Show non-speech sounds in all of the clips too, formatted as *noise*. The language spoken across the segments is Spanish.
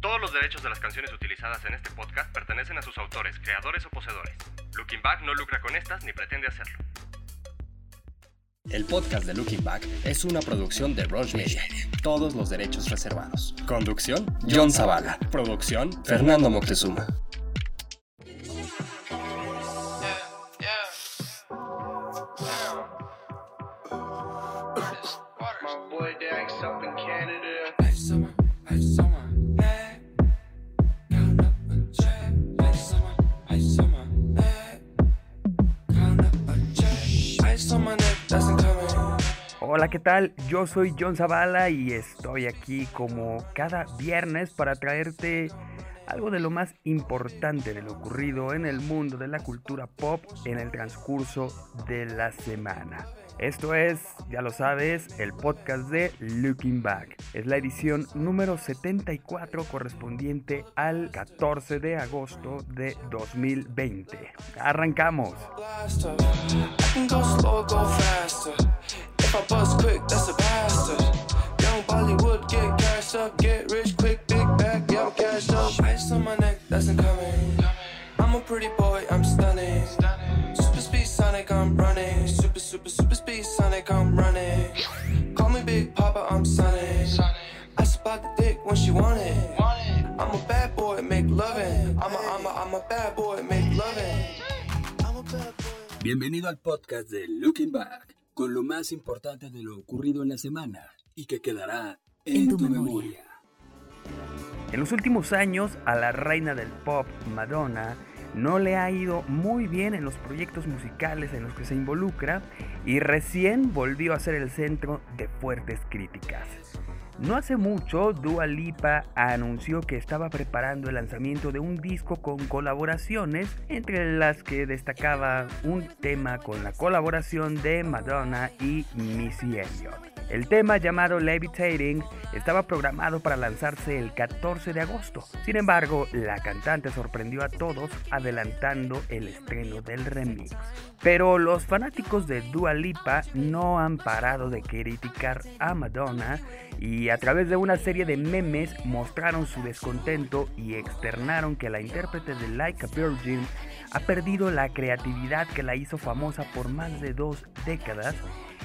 Todos los derechos de las canciones utilizadas en este podcast pertenecen a sus autores, creadores o poseedores. Looking Back no lucra con estas ni pretende hacerlo. El podcast de Looking Back es una producción de Rush Media. Todos los derechos reservados. Conducción, John Zavala. Producción, Fernando Moctezuma. Hola, ¿qué tal? Yo soy John Zavala y estoy aquí como cada viernes para traerte algo de lo más importante de lo ocurrido en el mundo de la cultura pop en el transcurso de la semana. Esto es, ya lo sabes, el podcast de Looking Back. Es la edición número 74 correspondiente al 14 de agosto de 2020. Arrancamos. I'm a pretty boy, I'm stunning. Super speed Sonic, I'm running. Super, super, super speed Sonic, I'm running. Call me Big Papa, I'm Sonic. I spot the dick when she want it. I'm a bad boy, make loving. I'm a, I'm a, I'm a bad boy, make loving. I'm a. Bienvenido al podcast de Looking Back, con lo más importante de lo ocurrido en la semana y que quedará en, tu, memoria. En los últimos años, a la reina del pop, Madonna, no le ha ido muy bien en los proyectos musicales en los que se involucra y recién volvió a ser el centro de fuertes críticas. No hace mucho, Dua Lipa anunció que estaba preparando el lanzamiento de un disco con colaboraciones, entre las que destacaba un tema con la colaboración de Madonna y Missy Elliott. El tema llamado Levitating estaba programado para lanzarse el 14 de agosto. Sin embargo, la cantante sorprendió a todos adelantando el estreno del remix. Pero los fanáticos de Dua Lipa no han parado de criticar a Madonna y a través de una serie de memes mostraron su descontento y externaron que la intérprete de Like a Virgin ha perdido la creatividad que la hizo famosa por más de dos décadas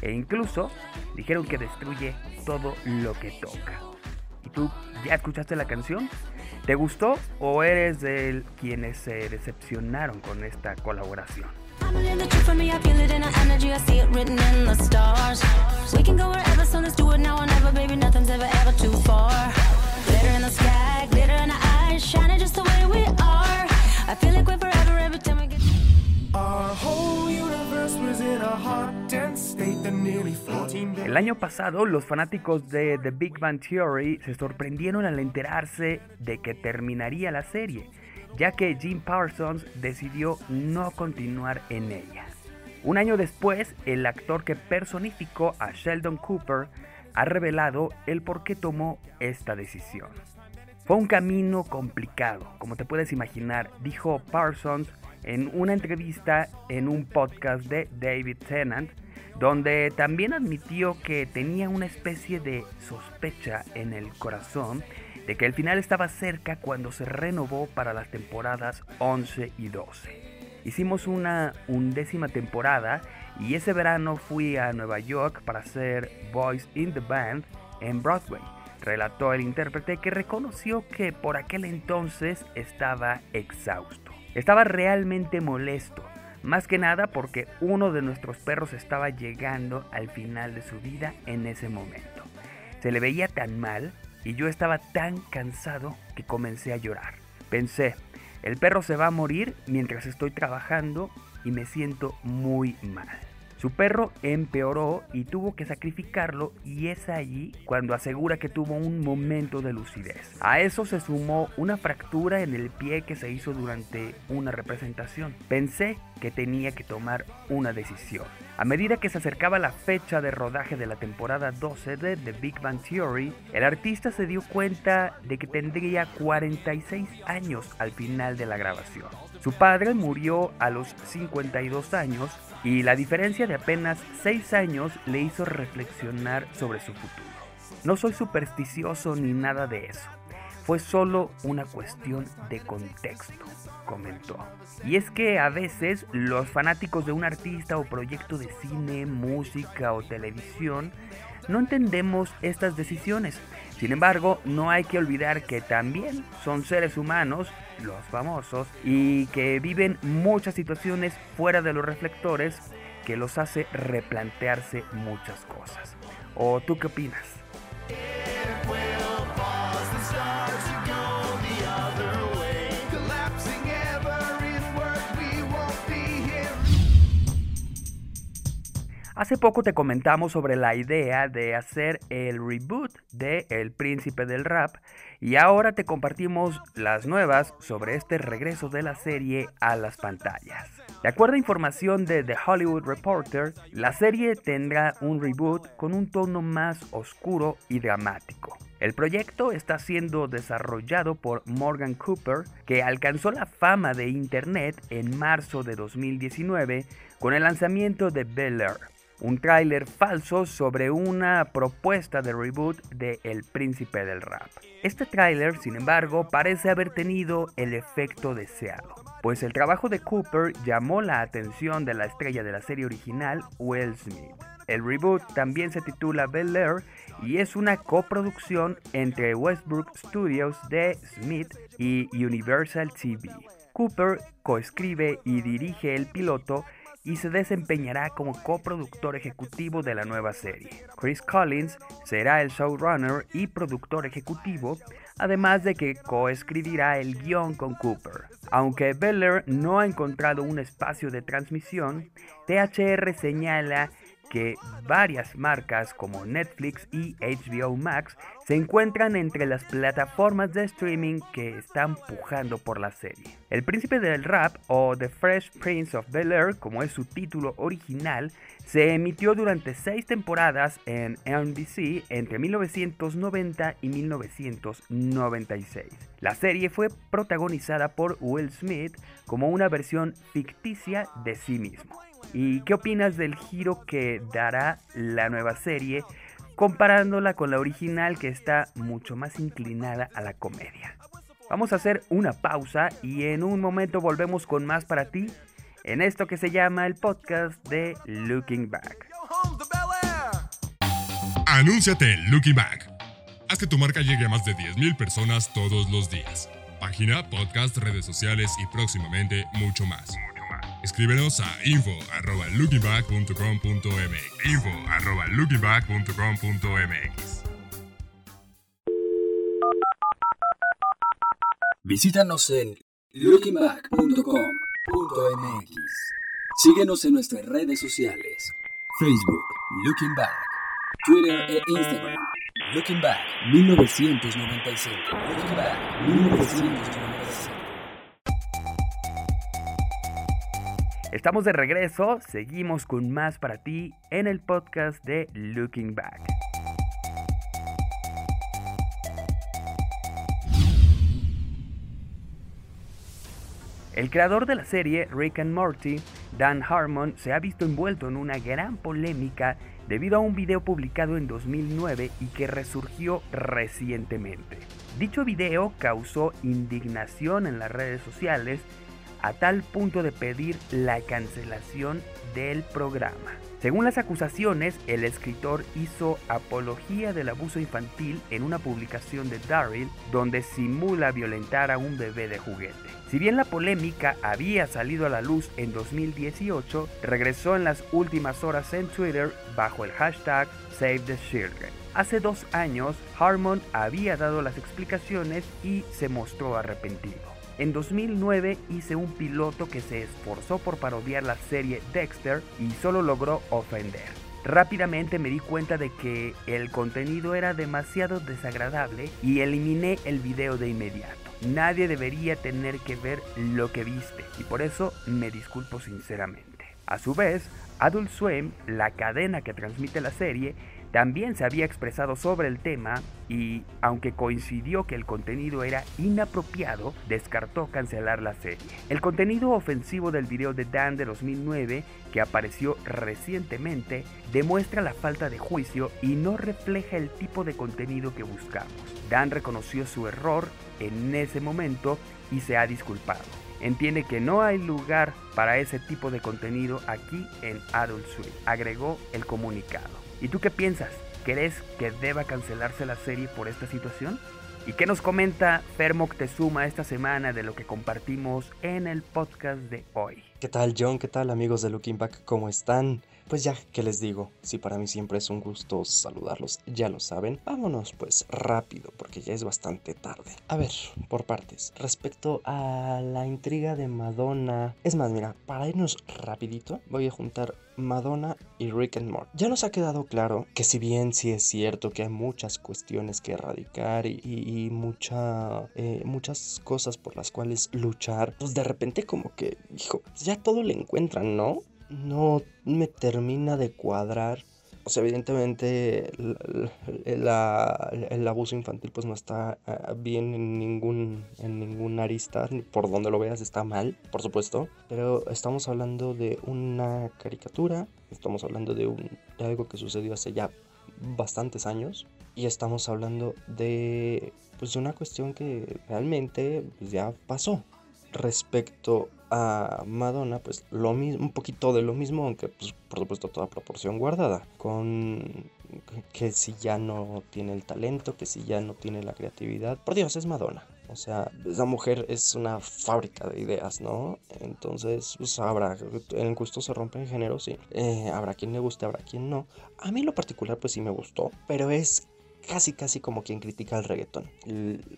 e incluso dijeron que destruye todo lo que toca. ¿Y tú ya escuchaste la canción? ¿Te gustó o eres de quienes se decepcionaron con esta colaboración? I'm a little trip for me, I feel it in the energy, I see it written in the stars. We can go wherever, so let's do it now or never, baby, nothing's ever, ever too far. Glitter in the sky, glitter in the eyes, shining just the way we are. I feel like we're forever every time we get... Our whole universe was in a hot, dense state that nearly 14 El año pasado, los fanáticos de The Big Bang Theory se sorprendieron al enterarse de que terminaría la serie, ya que Jim Parsons decidió no continuar en ella. Un año después, el actor que personificó a Sheldon Cooper ha revelado el por qué tomó esta decisión. Fue un camino complicado, como te puedes imaginar, dijo Parsons en una entrevista en un podcast de David Tennant, donde también admitió que tenía una especie de sospecha en el corazón de que el final estaba cerca cuando se renovó para las temporadas 11 y 12. Hicimos una undécima temporada y ese verano fui a Nueva York para hacer Voice in the Band en Broadway, relató el intérprete que reconoció que por aquel entonces estaba exhausto. Estaba realmente molesto, más que nada porque uno de nuestros perros estaba llegando al final de su vida en ese momento. Se le veía tan mal y yo estaba tan cansado que comencé a llorar. Pensé, el perro se va a morir mientras estoy trabajando y me siento muy mal. Su perro empeoró y tuvo que sacrificarlo y es allí cuando asegura que tuvo un momento de lucidez. A eso se sumó una fractura en el pie que se hizo durante una representación. Pensé que tenía que tomar una decisión. A medida que se acercaba la fecha de rodaje de la temporada 12 de The Big Bang Theory, el artista se dio cuenta de que tendría 46 años al final de la grabación. Su padre murió a los 52 años y la diferencia de apenas 6 años le hizo reflexionar sobre su futuro. No soy supersticioso ni nada de eso, fue solo una cuestión de contexto, comentó. Y es que a veces los fanáticos de un artista o proyecto de cine, música o televisión no entendemos estas decisiones. Sin embargo, no hay que olvidar que también son seres humanos, los famosos, y que viven muchas situaciones fuera de los reflectores que los hace replantearse muchas cosas. ¿O tú qué opinas? Hace poco te comentamos sobre la idea de hacer el reboot de El Príncipe del Rap y ahora te compartimos las nuevas sobre este regreso de la serie a las pantallas. De acuerdo a información de The Hollywood Reporter, la serie tendrá un reboot con un tono más oscuro y dramático. El proyecto está siendo desarrollado por Morgan Cooper, que alcanzó la fama de Internet en marzo de 2019 con el lanzamiento de Bel Air, un tráiler falso sobre una propuesta de reboot de El Príncipe del Rap. Este tráiler, sin embargo, parece haber tenido el efecto deseado, pues el trabajo de Cooper llamó la atención de la estrella de la serie original, Will Smith. El reboot también se titula Bel Air y es una coproducción entre Westbrook Studios de Smith y Universal TV. Cooper coescribe y dirige el piloto y se desempeñará como coproductor ejecutivo de la nueva serie. Chris Collins será el showrunner y productor ejecutivo, además de que coescribirá el guion con Cooper. Aunque Beller no ha encontrado un espacio de transmisión, THR señala que varias marcas como Netflix y HBO Max se encuentran entre las plataformas de streaming que están pujando por la serie. El príncipe del rap o The Fresh Prince of Bel Air, como es su título original, se emitió durante seis temporadas en NBC entre 1990 y 1996. La serie fue protagonizada por Will Smith como una versión ficticia de sí mismo. ¿Y qué opinas del giro que dará la nueva serie comparándola con la original que está mucho más inclinada a la comedia? Vamos a hacer una pausa y en un momento volvemos con más para ti en esto que se llama el podcast de Looking Back. Anúnciate Looking Back. Haz que tu marca llegue a más de 10.000 personas todos los días. Página, podcast, redes sociales y próximamente mucho más. Escríbenos a info arroba lookingback.com.mx info arroba lookingback.com.mx Visítanos en lookingback.com.mx Síguenos en nuestras redes sociales. Facebook, Looking Back Twitter e Instagram Looking Back 1995 Looking Back 1995 Estamos de regreso, seguimos con más para ti en el podcast de Looking Back. El creador de la serie Rick and Morty, Dan Harmon, se ha visto envuelto en una gran polémica debido a un video publicado en 2009 y que resurgió recientemente. Dicho video causó indignación en las redes sociales a tal punto de pedir la cancelación del programa. Según las acusaciones, el escritor hizo apología del abuso infantil en una publicación de Daryl donde simula violentar a un bebé de juguete. Si bien la polémica había salido a la luz en 2018, regresó en las últimas horas en Twitter bajo el hashtag Save the Children. Hace dos años, Harmon había dado las explicaciones y se mostró arrepentido. En 2009 hice un piloto que se esforzó por parodiar la serie Dexter y solo logró ofender. Rápidamente me di cuenta de que el contenido era demasiado desagradable y eliminé el video de inmediato. Nadie debería tener que ver lo que viste y por eso me disculpo sinceramente. A su vez, Adult Swim, la cadena que transmite la serie, también se había expresado sobre el tema y, aunque coincidió que el contenido era inapropiado, descartó cancelar la serie. El contenido ofensivo del video de Dan de 2009, que apareció recientemente, demuestra la falta de juicio y no refleja el tipo de contenido que buscamos. Dan reconoció su error en ese momento y se ha disculpado. Entiende que no hay lugar para ese tipo de contenido aquí en Adult Swim, agregó el comunicado. ¿Y tú qué piensas? ¿Crees que deba cancelarse la serie por esta situación? ¿Y qué nos comenta Fer Moctezuma esta semana de lo que compartimos en el podcast de hoy? ¿Qué tal John? ¿Qué tal amigos de Looking Back? ¿Cómo están? Pues ya, ¿qué les digo? Si para mí siempre es un gusto saludarlos, ya lo saben. Vámonos pues rápido, porque ya es bastante tarde. A ver, por partes. Respecto a la intriga de Madonna... Es más, mira, para irnos rapidito, voy a juntar Madonna y Rick and Morty. Ya nos ha quedado claro que si bien sí es cierto que hay muchas cuestiones que erradicar y, y, mucha, eh, muchas cosas por las cuales luchar, pues de repente como que, hijo, ya todo le encuentran, ¿no? No me termina de cuadrar. O sea, evidentemente el, la, el abuso infantil pues no está ah, bien en ningún, en ningún arista, por donde lo veas está mal, por supuesto, pero estamos hablando de una caricatura, estamos hablando de, un, algo que sucedió hace ya bastantes años y estamos hablando de pues una cuestión que realmente ya pasó respecto a Madonna, pues lo mismo, un poquito de lo mismo, aunque pues, por supuesto toda proporción guardada, con que si ya no tiene el talento, que si ya no tiene la creatividad, por Dios, es Madonna. O sea, esa mujer es una fábrica de ideas, ¿no? Entonces, pues habrá, en gusto se rompe en género, sí. Eh, habrá quien le guste, habrá quien no. A mí lo particular, pues sí me gustó, pero es casi, casi como quien critica el reggaetón.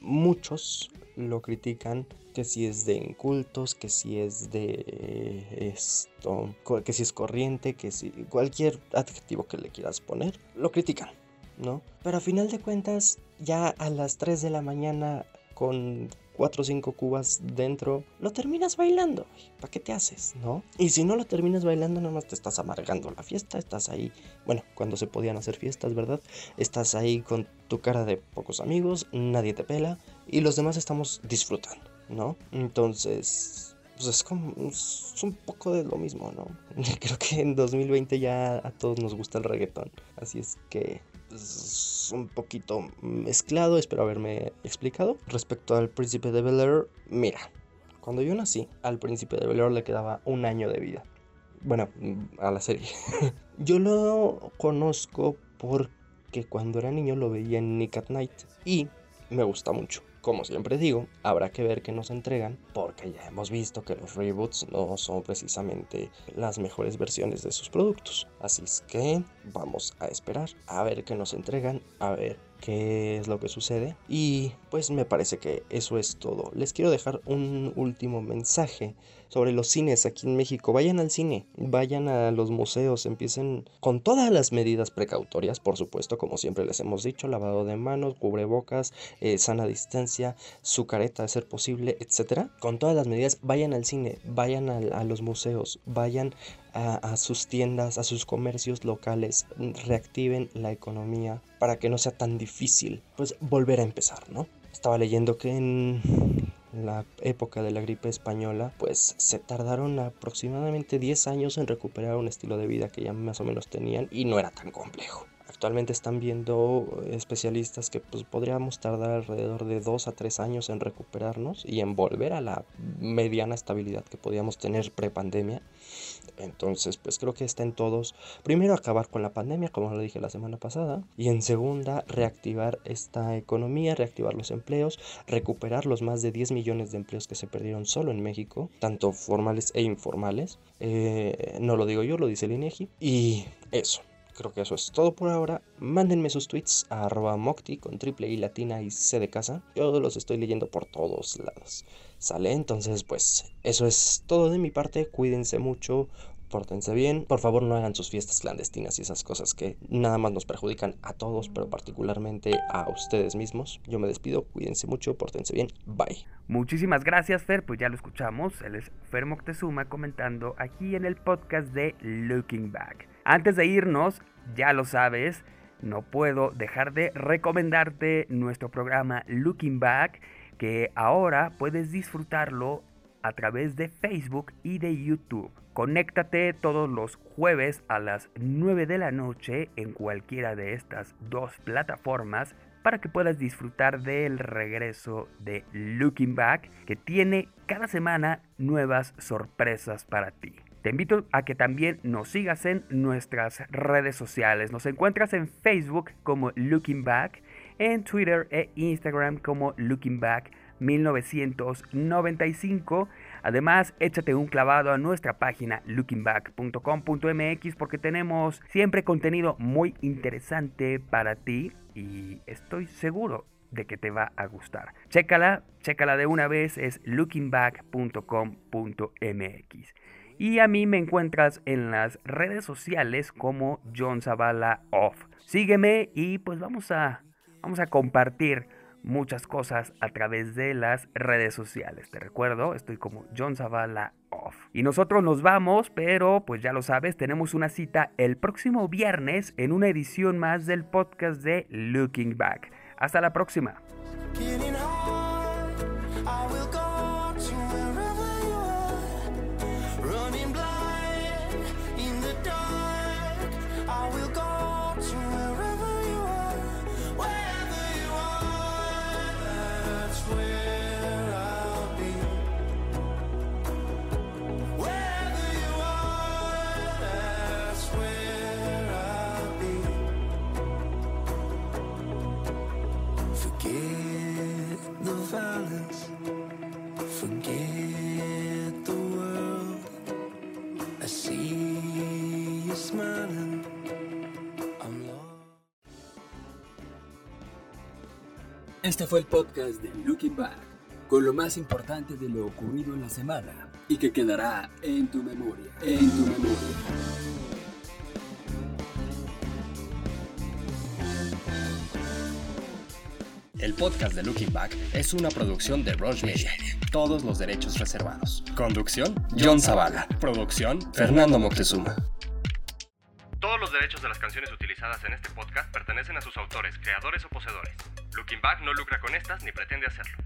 Muchos lo critican que si es de incultos, que si es de esto, que si es corriente, que si cualquier adjetivo que le quieras poner, lo critican, ¿no? Pero a final de cuentas, ya a las 3 de la mañana con 4 o 5 cubas dentro, lo terminas bailando. ¿Para qué te haces, no? Y si no lo terminas bailando, nada más te estás amargando la fiesta, estás ahí, bueno, cuando se podían hacer fiestas, ¿verdad? Estás ahí con tu cara de pocos amigos, nadie te pela y los demás estamos disfrutando. ¿no? Entonces, pues es como un poco de lo mismo, ¿no? *laughs* Creo que en 2020 ya a todos nos gusta el reggaetón, así es que es un poquito mezclado, espero haberme explicado. Respecto al príncipe de Bel Air, mira, cuando yo nací, al príncipe de Bel Air le quedaba un año de vida. Bueno, a la serie. *laughs* yo lo conozco porque cuando era niño lo veía en Nick at Night y me gusta mucho. Como siempre digo, habrá que ver qué nos entregan, porque ya hemos visto que los reboots no son precisamente las mejores versiones de sus productos. Así es que vamos a esperar a ver qué nos entregan, a ver qué es lo que sucede. Y pues me parece que eso es todo. Les quiero dejar un último mensaje sobre los cines aquí en México. Vayan al cine, vayan a los museos, empiecen con todas las medidas precautorias, por supuesto, como siempre les hemos dicho, lavado de manos, cubrebocas, eh, sana distancia, su careta de ser posible, etcétera. Con todas las medidas, vayan al cine, vayan a, los museos, vayan a, sus tiendas, a sus comercios locales, reactiven la economía para que no sea tan difícil, pues volver a empezar, ¿no? Estaba leyendo que en la época de la gripe española, pues se tardaron aproximadamente 10 años en recuperar un estilo de vida que ya más o menos tenían y no era tan complejo. Actualmente están viendo especialistas que pues, podríamos tardar alrededor de 2 a 3 años en recuperarnos y en volver a la mediana estabilidad que podíamos tener pre-pandemia. Entonces, pues creo que está en todos. Primero, acabar con la pandemia, como lo dije la semana pasada. Y en segunda, reactivar esta economía, reactivar los empleos, recuperar los más de 10 millones de empleos que se perdieron solo en México, tanto formales e informales. Eh, no lo digo yo, lo dice el INEGI. Y eso. Creo que eso es todo por ahora. Mándenme sus tweets a arroba mocti con triple y latina y c de casa. Yo los estoy leyendo por todos lados. ¿Sale? Entonces, pues eso es todo de mi parte. Cuídense mucho. Pórtense bien, por favor no hagan sus fiestas clandestinas y esas cosas que nada más nos perjudican a todos, pero particularmente a ustedes mismos. Yo me despido, cuídense mucho, pórtense bien, bye. Muchísimas gracias Fer, pues ya lo escuchamos, él es Fer Moctezuma comentando aquí en el podcast de Looking Back. Antes de irnos, ya lo sabes, no puedo dejar de recomendarte nuestro programa Looking Back, que ahora puedes disfrutarlo a través de Facebook y de YouTube. Conéctate todos los jueves a las 9 de la noche en cualquiera de estas dos plataformas para que puedas disfrutar del regreso de Looking Back que tiene cada semana nuevas sorpresas para ti. Te invito a que también nos sigas en nuestras redes sociales. Nos encuentras en Facebook como Looking Back, en Twitter e Instagram como Looking Back 1995. Además, échate un clavado a nuestra página lookingback.com.mx porque tenemos siempre contenido muy interesante para ti y estoy seguro de que te va a gustar. Chécala, chécala de una vez, es lookingback.com.mx. Y a mí me encuentras en las redes sociales como John Zavala Off. Sígueme y pues vamos a, vamos a compartir muchas cosas a través de las redes sociales. Te recuerdo, estoy como John Zavala Off. Y nosotros nos vamos, pero pues ya lo sabes, tenemos una cita el próximo viernes en una edición más del podcast de Looking Back. Hasta la próxima. Este fue el podcast de Looking Back, con lo más importante de lo ocurrido en la semana y que quedará en tu memoria, en tu memoria. El podcast de Looking Back es una producción de Roche Media. Todos los derechos reservados. Conducción, John Zavala. Producción, Fernando Moctezuma. Todos los derechos de las canciones utilizadas en este podcast pertenecen a sus autores, creadores o poseedores. Looking Back no lucra con estas ni pretende hacerlo.